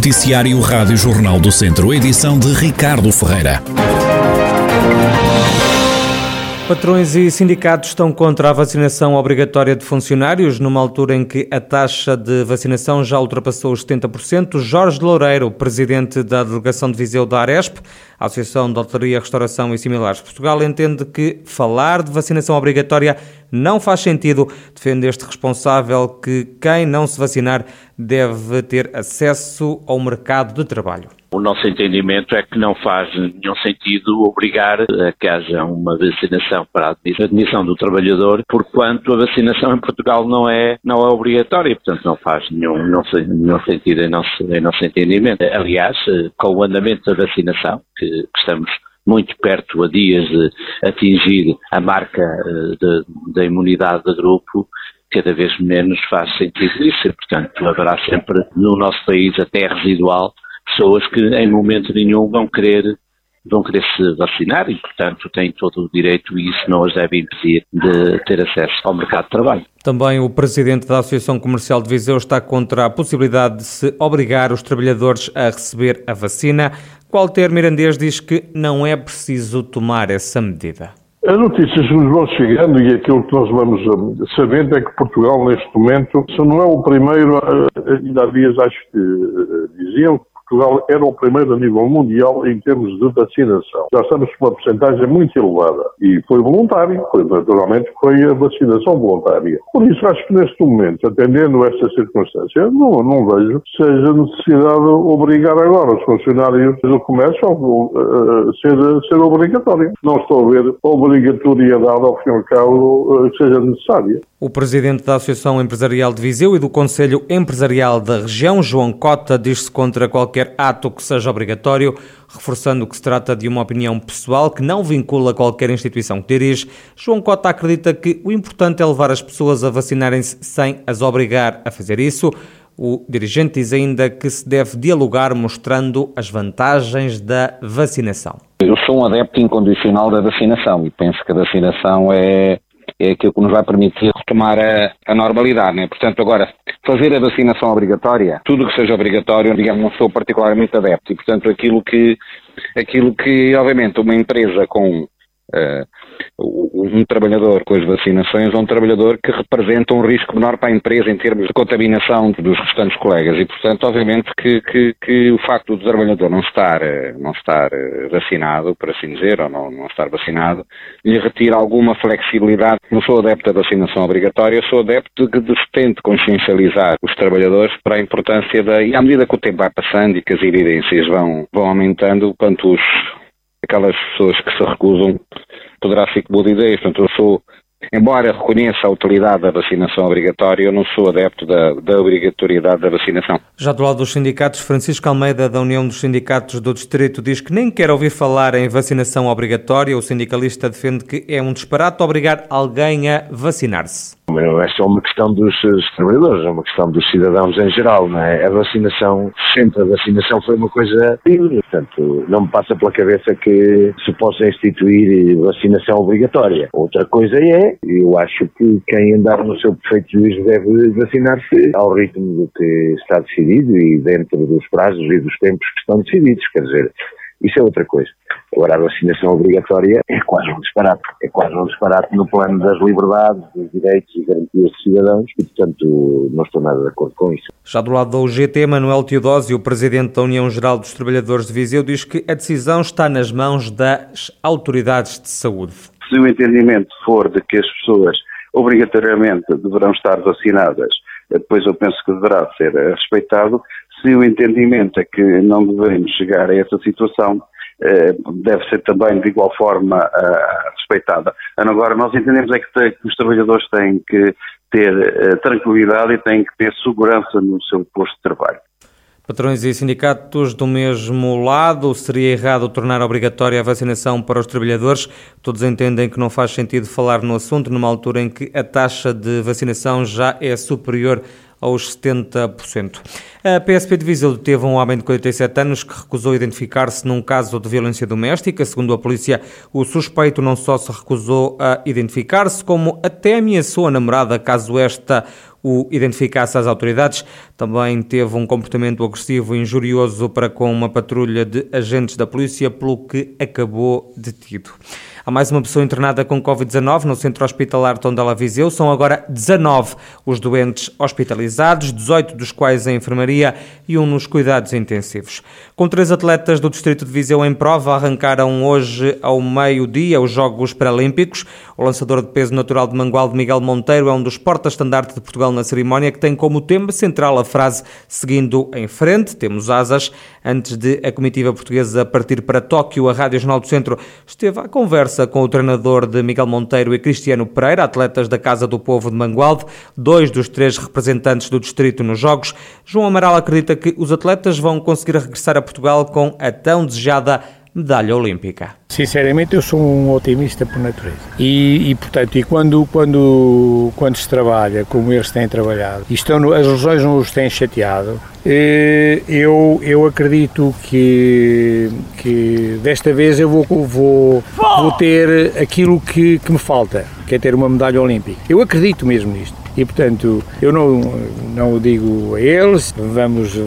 Noticiário Rádio Jornal do Centro, edição de Ricardo Ferreira. Patrões e sindicatos estão contra a vacinação obrigatória de funcionários, numa altura em que a taxa de vacinação já ultrapassou os 70%. Jorge Loureiro, presidente da delegação de Viseu da Aresp, a Associação de Hotelaria, Restauração e Similares Portugal, entende que falar de vacinação obrigatória não faz sentido. Defende este responsável que quem não se vacinar deve ter acesso ao mercado de trabalho. O nosso entendimento é que não faz nenhum sentido obrigar a que haja uma vacinação para a admissão do trabalhador, porquanto a vacinação em Portugal não é, não é obrigatória, portanto não faz nenhum, não, nenhum sentido em nosso, em nosso entendimento. Aliás, com o andamento da vacinação, que, que estamos muito perto a dias de atingir a marca da imunidade de grupo, cada vez menos faz sentido isso e, portanto, haverá sempre no nosso país, até residual, pessoas que em momento nenhum vão querer vão querer se vacinar e, portanto, têm todo o direito e isso não os deve impedir de ter acesso ao mercado de trabalho. Também o presidente da Associação Comercial de Viseu está contra a possibilidade de se obrigar os trabalhadores a receber a vacina. Walter Mirandês diz que não é preciso tomar essa medida. As notícias que nos vão chegando e aquilo que nós vamos sabendo é que Portugal, neste momento, se não é o primeiro, eh, ainda há dias acho que eh, diziam Portugal era o primeiro a nível mundial em termos de vacinação. Já estamos com uma porcentagem muito elevada e foi voluntário, foi, naturalmente foi a vacinação voluntária. Por isso acho que neste momento, atendendo a esta circunstância, não, não vejo que seja necessidade de obrigar agora os funcionários do comércio a ser, ser obrigatório. Não estou a ver obrigatoriedade, ao fim e ao cabo, que seja necessária. O presidente da Associação Empresarial de Viseu e do Conselho Empresarial da região, João Cota, diz-se contra qualquer ato que seja obrigatório, reforçando que se trata de uma opinião pessoal que não vincula qualquer instituição que dirige. João Cota acredita que o importante é levar as pessoas a vacinarem-se sem as obrigar a fazer isso. O dirigente diz ainda que se deve dialogar mostrando as vantagens da vacinação. Eu sou um adepto incondicional da vacinação e penso que a vacinação é é aquilo que nos vai permitir retomar a, a normalidade. Né? Portanto, agora, fazer a vacinação obrigatória, tudo que seja obrigatório, digamos, não sou particularmente adepto. E, portanto, aquilo que, aquilo que obviamente, uma empresa com um trabalhador com as vacinações é um trabalhador que representa um risco menor para a empresa em termos de contaminação dos restantes colegas e, portanto, obviamente que, que, que o facto do trabalhador não estar, eh, não estar eh, vacinado, por assim dizer, ou não, não estar vacinado, lhe retira alguma flexibilidade. Não sou adepto da vacinação obrigatória, sou adepto de que se tente consciencializar os trabalhadores para a importância da... E à medida que o tempo vai passando e que as evidências vão, vão aumentando, quanto os, aquelas pessoas que se recusam poderá ser que boa ideia. Portanto, eu sou, embora reconheça a utilidade da vacinação obrigatória, eu não sou adepto da, da obrigatoriedade da vacinação. Já do lado dos sindicatos, Francisco Almeida, da União dos Sindicatos do Distrito, diz que nem quer ouvir falar em vacinação obrigatória. O sindicalista defende que é um disparate obrigar alguém a vacinar-se. Não é só uma questão dos, dos, trabalhadores, é uma questão dos cidadãos em geral, não é? A vacinação, sempre a vacinação foi uma coisa livre, portanto, não me passa pela cabeça que se possa instituir vacinação obrigatória. Outra coisa é, eu acho que quem andar no seu perfeito juízo deve vacinar-se ao ritmo do que está decidido e dentro dos prazos e dos tempos que estão decididos, quer dizer, isso é outra coisa. Agora, a vacinação obrigatória é quase um disparate. É quase um disparate no plano das liberdades, dos direitos e garantias dos cidadãos e, portanto, não estou nada de acordo com isso. Já do lado da UGT, Manuel Teodósio, o presidente da União Geral dos Trabalhadores de Viseu, diz que a decisão está nas mãos das autoridades de saúde. Se o entendimento for de que as pessoas obrigatoriamente deverão estar vacinadas, depois eu penso que deverá ser respeitado. Se o entendimento é que não devemos chegar a essa situação, eh, deve ser também de igual forma uh, respeitada. Agora, nós entendemos é que, os trabalhadores têm que ter uh, tranquilidade e têm que ter segurança no seu posto de trabalho. Patrões e sindicatos do mesmo lado, seria errado tornar obrigatória a vacinação para os trabalhadores. Todos entendem que não faz sentido falar no assunto numa altura em que a taxa de vacinação já é superior aos 70%. A PSP de Viseu deteve um homem de 47 anos que recusou identificar-se num caso de violência doméstica. Segundo a polícia, o suspeito não só se recusou a identificar-se, como até ameaçou a namorada caso esta o identificasse às autoridades. Também teve um comportamento agressivo e injurioso para com uma patrulha de agentes da polícia, pelo que acabou detido. Há mais uma pessoa internada com Covid-19 no centro hospitalar Tondela Viseu. São agora 19 os doentes hospitalizados, 18 dos quais em enfermaria e um nos cuidados intensivos. Com três atletas do distrito de Viseu em prova, arrancaram hoje ao meio-dia os Jogos Paralímpicos. O lançador de peso natural de Mangualde, Miguel Monteiro, é um dos portas-estandarte de Portugal na cerimónia, que tem como tema central a frase seguindo em frente, temos asas. Antes de a comitiva portuguesa partir para Tóquio, a Rádio Jornal do Centro esteve à conversa conversa com o treinador de Miguel Monteiro e Cristiano Pereira, atletas da Casa do Povo de Mangualde, dois dos três representantes do distrito nos Jogos. João Amaral acredita que os atletas vão conseguir regressar a Portugal com a tão desejada medalha olímpica. Sinceramente, eu sou um otimista por natureza. E, e, portanto, e quando, quando, quando se trabalha como eles têm trabalhado, e estão, as lesões não os têm chateado, eh, eu, eu acredito que, que desta vez eu vou, vou, vou ter aquilo que, que me falta, que é ter uma medalha olímpica. Eu acredito mesmo nisto. E, portanto, eu não, não o digo a eles, vamos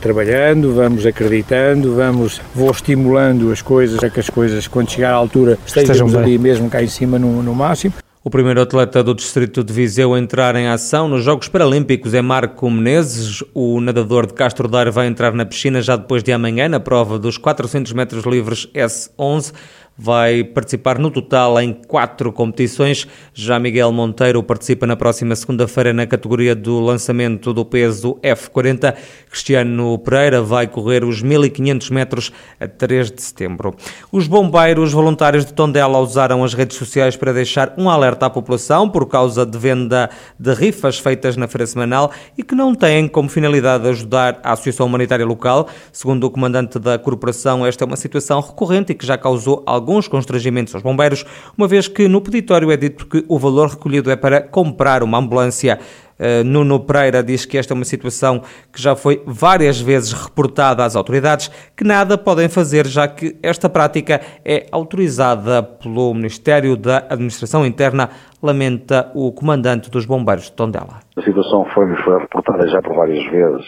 trabalhando, vamos acreditando, vamos, vou estimulando as coisas, para que as coisas, quando chegar à altura, estejam ali mesmo cá em cima no, no máximo. O primeiro atleta do distrito de Viseu a entrar em ação nos Jogos Paralímpicos é Marco Menezes. O nadador de Castro Daire vai entrar na piscina já depois de amanhã, na prova dos 400 metros livres S11 vai participar no total em quatro competições. Já Miguel Monteiro participa na próxima segunda-feira na categoria do lançamento do peso F40. Cristiano Pereira vai correr os 1500 metros a 3 de setembro. Os bombeiros voluntários de Tondela usaram as redes sociais para deixar um alerta à população por causa de venda de rifas feitas na feira semanal e que não têm como finalidade ajudar a Associação Humanitária Local. Segundo o comandante da corporação, esta é uma situação recorrente e que já causou algum alguns constrangimentos aos bombeiros, uma vez que no peditório é dito que o valor recolhido é para comprar uma ambulância. Uh, Nuno Pereira diz que esta é uma situação que já foi várias vezes reportada às autoridades, que nada podem fazer, já que esta prática é autorizada pelo Ministério da Administração Interna, lamenta o comandante dos bombeiros de Tondela. A situação foi, foi reportada já por várias vezes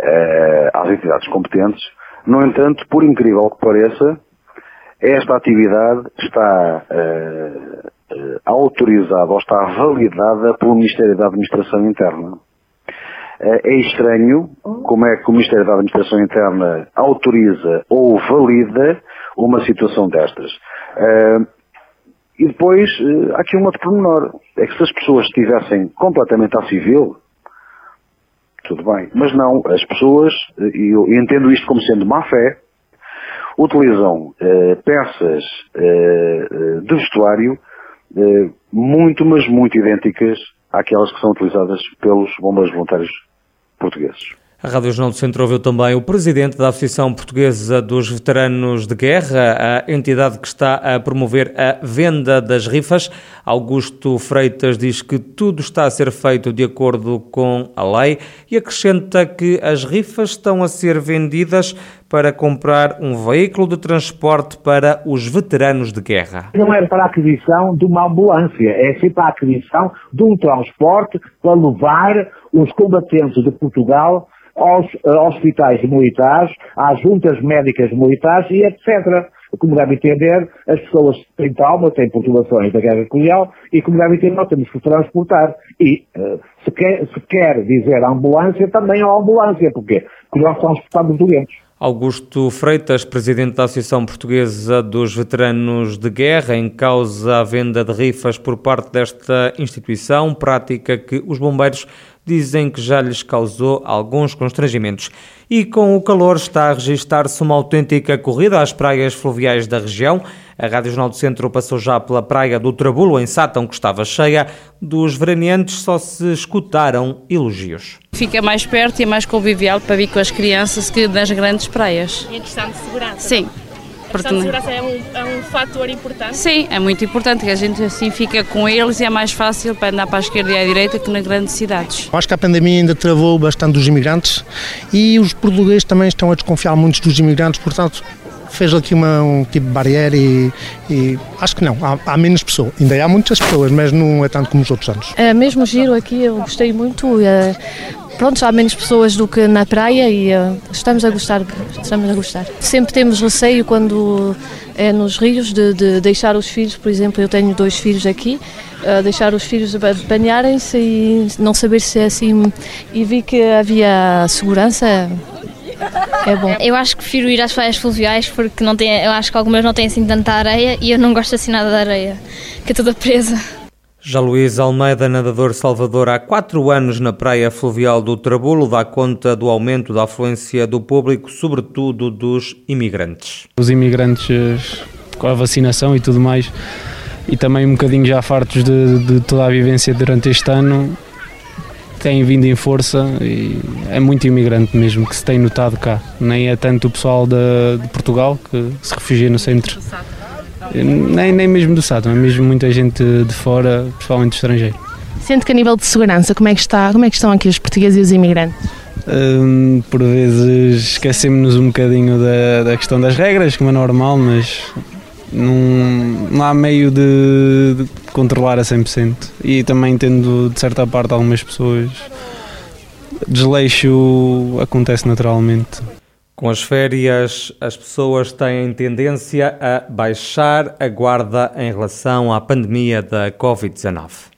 uh, às entidades competentes. No entanto, por incrível que pareça, esta atividade está uh, uh, autorizada ou está validada pelo Ministério da Administração Interna. Uh, é estranho como é que o Ministério da Administração Interna autoriza ou valida uma situação destas. e depois, há aqui um outro pormenor. É que se as pessoas estivessem completamente a civil, tudo bem. Mas não, as pessoas, e eu entendo isto como sendo má fé, utilizam eh, peças eh, eh, de vestuário muito, mas muito idênticas àquelas que são utilizadas pelos bombeiros voluntários portugueses. A Rádio Jornal do Centro ouviu também o presidente da Associação Portuguesa dos Veteranos de Guerra, a entidade que está a promover a venda das rifas. Augusto Freitas diz que tudo está a ser feito de acordo com a lei e acrescenta que as rifas estão a ser vendidas para comprar um veículo de transporte para os veteranos de guerra. Não é para a aquisição de uma ambulância, é sim para a aquisição de um transporte para levar os combatentes de Portugal aos uh, hospitais militares, às juntas médicas militares e etc. Como deve entender, as pessoas têm trauma, têm perturbações da guerra colonial e, como deve entender, nós temos que transportar. E uh, se, quer, se quer dizer ambulância, também a ambulância. Porquê? Porque nós transportamos doentes. Augusto Freitas, presidente da Associação Portuguesa dos Veteranos de Guerra, em causa a venda de rifas por parte desta instituição, prática que os bombeiros dizem que já lhes causou alguns constrangimentos. E com o calor está a registrar-se uma autêntica corrida às praias fluviais da região. A Rádio Jornal do Centro passou já pela praia do Trabulo, em Sátão, que estava cheia. Dos veraneantes só se escutaram elogios. Fica mais perto e é mais convivial para vir com as crianças que nas grandes praias. E a questão de segurança? Sim. A segurança é um, é um fator importante? Sim, é muito importante, que a gente assim fica com eles e é mais fácil para andar para a esquerda e à direita que nas grandes cidades. Acho que a pandemia ainda travou bastante os imigrantes e os portugueses também estão a desconfiar muito dos imigrantes, portanto fez aqui uma, um tipo de barreira e, e acho que não, há, há, menos pessoas. Ainda há muitas pessoas, mas não é tanto como os outros anos. É, mesmo giro aqui, eu gostei muito. É, pronto, há menos pessoas do que na praia e uh, estamos a gostar, estamos a gostar. Sempre temos receio quando é nos rios de, de deixar os filhos, por exemplo, eu tenho dois filhos aqui, uh, deixar os filhos banharem-se e não saber se é assim. E vi que havia segurança. É bom. Eu acho que prefiro ir às praias fluviais porque não tem, eu acho que algumas não têm assim tanta areia e eu não gosto assim nada da areia, que é toda presa. Já Luís Almeida, nadador Salvador, há quatro anos na praia fluvial do Trabulo, dá conta do aumento da afluência do público, sobretudo dos imigrantes. Os imigrantes com a vacinação e tudo mais, e também um bocadinho já fartos de, de toda a vivência durante este ano, têm vindo em força e é muito imigrante mesmo que se tem notado cá. Nem é tanto o pessoal de, de Portugal que se refugia no centro nem, nem mesmo do Sátão, é mesmo muita gente de fora, principalmente estrangeiro. Sente que a nível de segurança, como é que, está, como é que estão aqui os portugueses e os imigrantes? Hum, por vezes esquecemos-nos um bocadinho da, da questão das regras, como é normal, mas não, não há meio de, de controlar a 100%. E também tendo, de certa parte, algumas pessoas, desleixo acontece naturalmente. Com as férias, as pessoas têm tendência a baixar a guarda em relação à pandemia da Covid-19.